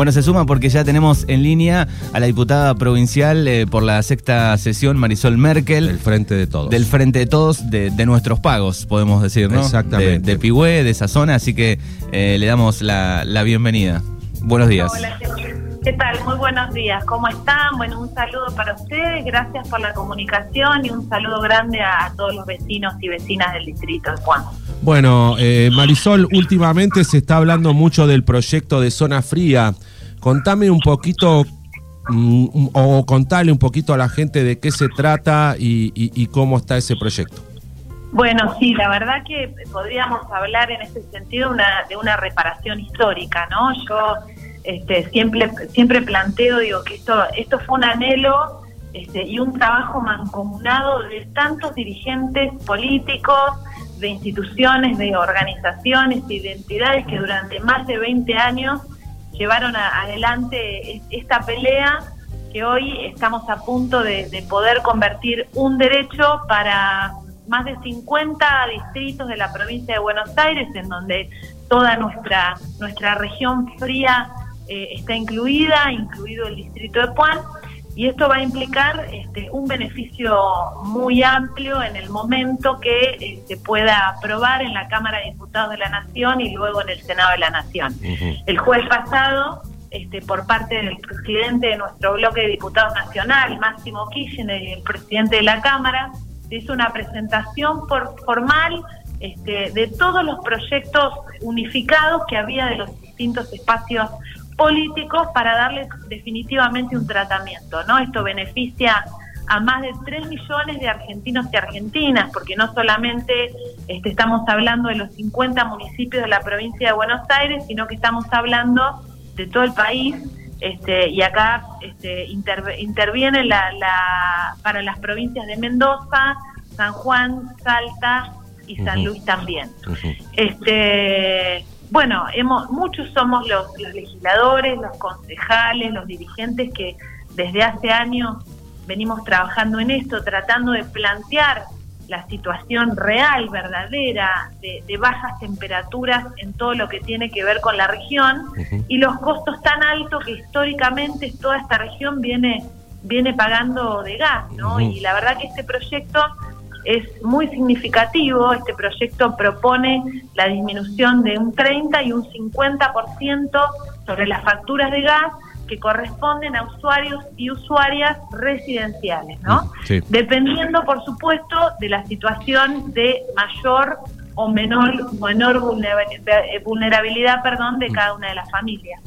Bueno, se suma porque ya tenemos en línea a la diputada provincial eh, por la sexta sesión, Marisol Merkel. Del Frente de Todos. Del Frente de Todos, de, nuestros pagos, podemos decir, ¿no? Exactamente. De, de de esa zona, así que eh, le damos la, bienvenida. Buenos días. Hola, ¿qué tal? Muy buenos días. ¿Cómo están? Bueno, un saludo para ustedes, gracias por la comunicación y un saludo grande a todos los vecinos y vecinas del distrito de Juan. Bueno, eh, Marisol, últimamente se está hablando mucho del proyecto de zona fría. Contame un poquito mm, o contale un poquito a la gente de qué se trata y, cómo está ese proyecto. Bueno, sí, la verdad que podríamos hablar en ese sentido de una reparación histórica, ¿no? Yo este, siempre, siempre planteo, digo, que esto, esto fue un anhelo este, y un trabajo mancomunado de tantos dirigentes políticos, de instituciones, de organizaciones, de identidades que durante más de 20 años llevaron adelante esta pelea que hoy estamos a punto de, poder convertir un derecho para más de 50 distritos de la provincia de Buenos Aires, en donde toda nuestra, nuestra región fría eh, está incluida, incluido el distrito de Puan y esto va a implicar este, un beneficio muy amplio en el momento que eh, se pueda aprobar en la Cámara de Diputados de la Nación y luego en el Senado de la Nación. El jueves pasado, este, por parte del presidente de nuestro bloque de diputados nacional, Máximo Kirchner, y el presidente de la Cámara, se hizo una presentación por, formal este, de todos los proyectos unificados que había de los distintos espacios políticos para darles definitivamente un tratamiento, ¿no? Esto beneficia a más de 3 millones de argentinos y argentinas, porque no solamente este, estamos hablando de los 50 municipios de la provincia de Buenos Aires, sino que estamos hablando de todo el país, este, y acá este, interviene la, la, para las provincias de Mendoza, San Juan, Salta y San Luis también. Este bueno, hemos, muchos somos los, legisladores, los concejales, los dirigentes que desde hace años venimos trabajando en esto, tratando de plantear la situación real, verdadera, de, bajas temperaturas en todo lo que tiene que ver con la región y los costos tan altos que históricamente toda esta región viene, viene pagando de gas, ¿no? Y la verdad que este proyecto es muy significativo. Este proyecto propone la disminución de un 30 y un 50% sobre las facturas de gas que corresponden a usuarios y usuarias residenciales, ¿no? Mm, Dependiendo, por supuesto, de la situación de mayor o menor, menor vulnerabilidad perdón, de mm. cada una de las familias.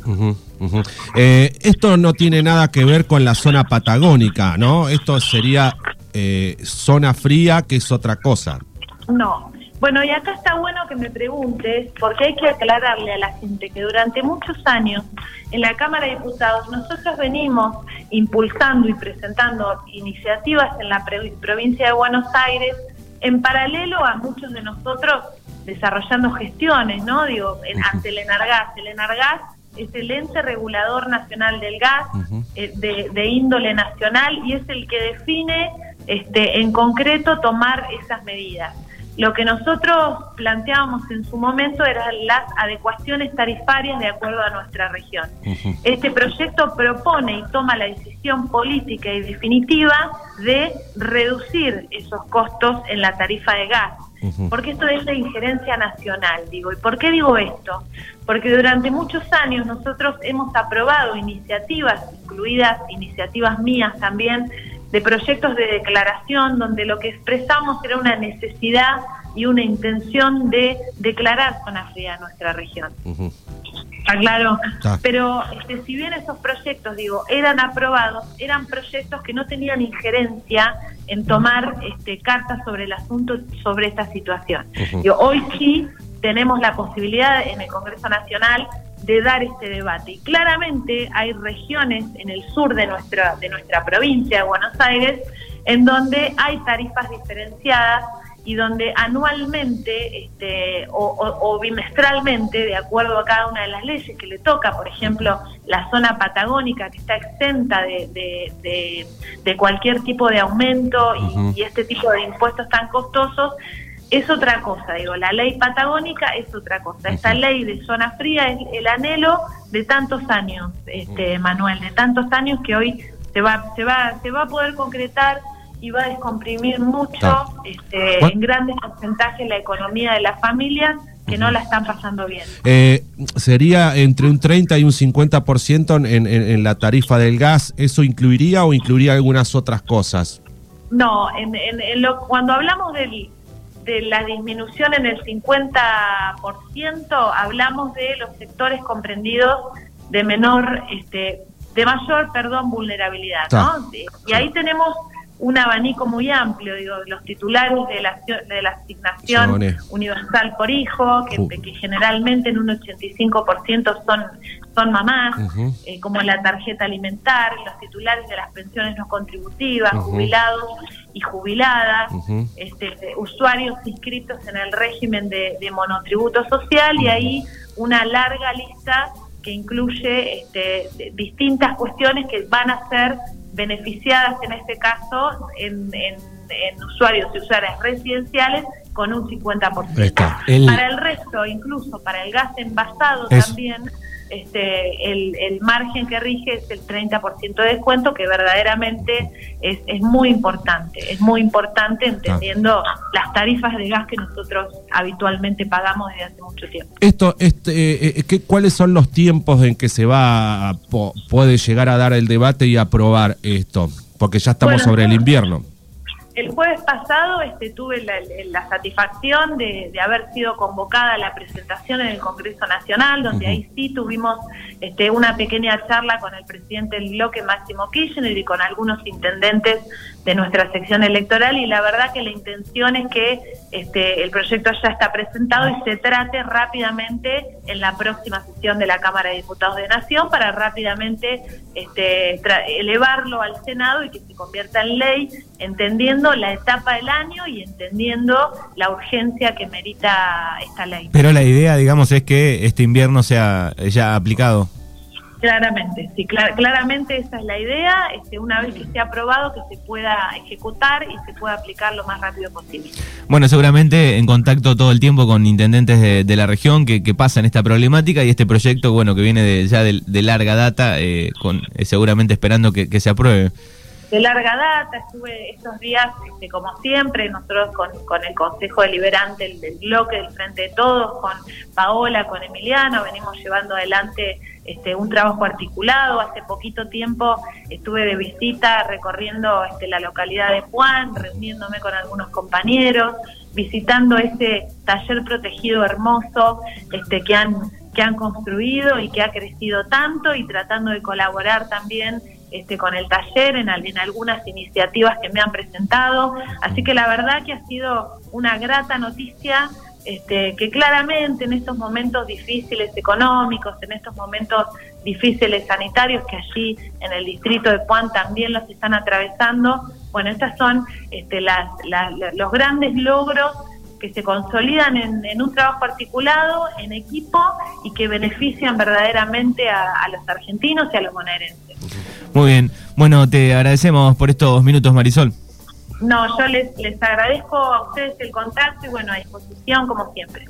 Eh, esto no tiene nada que ver con la zona patagónica, ¿no? Esto sería eh, zona fría, que es otra cosa. No. Bueno, y acá está bueno que me preguntes, porque hay que aclararle a la gente que durante muchos años en la Cámara de Diputados nosotros venimos impulsando y presentando iniciativas en la provincia de Buenos Aires en paralelo a muchos de nosotros desarrollando gestiones, ¿no? Digo, ante el Enargas. El Enargas es el ente regulador nacional del gas eh, de, de, índole nacional y es el que define este, en concreto tomar esas medidas. Lo que nosotros planteábamos en su momento eran las adecuaciones tarifarias de acuerdo a nuestra región. Este proyecto propone y toma la decisión política y definitiva de reducir esos costos en la tarifa de gas. Porque esto es de injerencia nacional, digo. ¿Y por qué digo esto? Porque durante muchos años nosotros hemos aprobado iniciativas, incluidas iniciativas mías también, de proyectos de declaración donde lo que expresamos era una necesidad y una intención de declarar zona fría en nuestra región. Está claro. Pero este, si bien esos proyectos, digo, eran aprobados, eran proyectos que no tenían injerencia en tomar este, cartas sobre el asunto, sobre esta situación. hoy sí tenemos la posibilidad en el Congreso Nacional de dar este debate. Y claramente hay regiones en el sur de nuestra, de nuestra provincia de Buenos Aires en donde hay tarifas diferenciadas y donde anualmente este, o, bimestralmente, de acuerdo a cada una de las leyes que le toca, por ejemplo, la zona patagónica que está exenta de, de, cualquier tipo de aumento y, y, este tipo de impuestos tan costosos, es otra cosa, digo, la ley patagónica es otra cosa. Esta ley de zona fría es el anhelo de tantos años, este Manuel, de tantos años que hoy se va, se va, se va a poder concretar y va a descomprimir mucho este, en grandes porcentajes la economía de las familias que no la están pasando bien. Eh, sería entre un 30 y un 50% en, en, en la tarifa del gas. ¿Eso incluiría o incluiría algunas otras cosas? No, en, en, lo, cuando hablamos del, de la disminución en el 50%, hablamos de los sectores comprendidos de menor, este, de mayor, perdón, vulnerabilidad, ¿no? Y ahí tenemos un abanico muy amplio, digo, los titulares de la, de la asignación universal por hijo, que, que, generalmente en un 85% son, son mamás, eh, como la tarjeta alimentar, los titulares de las pensiones no contributivas, jubilados y jubiladas, este, usuarios inscritos en el régimen de, de monotributo social y ahí una larga lista que incluye este, distintas cuestiones que van a ser beneficiadas en este caso en, usuarios y usuarias residenciales con un 50%. Para el resto, incluso para el gas envasado también, este, el, el, margen que rige es el 30% de descuento, que verdaderamente es, es, muy importante. Es muy importante entendiendo las tarifas de gas que nosotros habitualmente pagamos desde hace mucho tiempo. Esto, este, eh, eh, ¿qué, ¿Cuáles son los tiempos en que se va a, puede llegar a dar el debate y aprobar esto? Porque ya estamos sobre el invierno. El jueves pasado este, tuve la, satisfacción de, haber sido convocada a la presentación en el Congreso Nacional, donde ahí sí tuvimos este, una pequeña charla con el presidente del bloque, Máximo Kirchner, y con algunos intendentes de nuestra sección electoral, y la verdad que la intención es que este, el proyecto ya está presentado y se trate rápidamente en la próxima sesión de la Cámara de Diputados de Nación para rápidamente este, elevarlo al Senado y que se convierta en ley, entendiendo la etapa del año y entendiendo la urgencia que merita esta ley. Pero la idea, digamos, es que este invierno sea ya aplicado. Claramente, sí, claramente esa es la idea, este, una vez que esté aprobado que se pueda ejecutar y se pueda aplicar lo más rápido posible. Bueno, seguramente en contacto todo el tiempo con intendentes de, la región que, pasan esta problemática y este proyecto, bueno, que viene de, ya de, larga data, eh, con eh, seguramente esperando que se apruebe de larga data, estuve estos días, este, como siempre, nosotros con, el Consejo Deliberante del, del, bloque del Frente de Todos, con Paola, con Emiliano, venimos llevando adelante este, un trabajo articulado. Hace poquito tiempo estuve de visita recorriendo este, la localidad de Juan, reuniéndome con algunos compañeros, visitando ese taller protegido hermoso este, que han que han construido y que ha crecido tanto y tratando de colaborar también este, con el taller, en, algunas iniciativas que me han presentado. Así que la verdad que ha sido una grata noticia. Este, que claramente en estos momentos difíciles económicos, en estos momentos difíciles sanitarios que allí en el distrito de Juan también los están atravesando, bueno, estos son este, los grandes logros que se consolidan en, en, un trabajo articulado, en equipo y que benefician verdaderamente a, a los argentinos y a los bonaerenses. Muy bien. Bueno, te agradecemos por estos minutos, Marisol. No, yo les, les agradezco a ustedes el contacto y bueno, a disposición como siempre.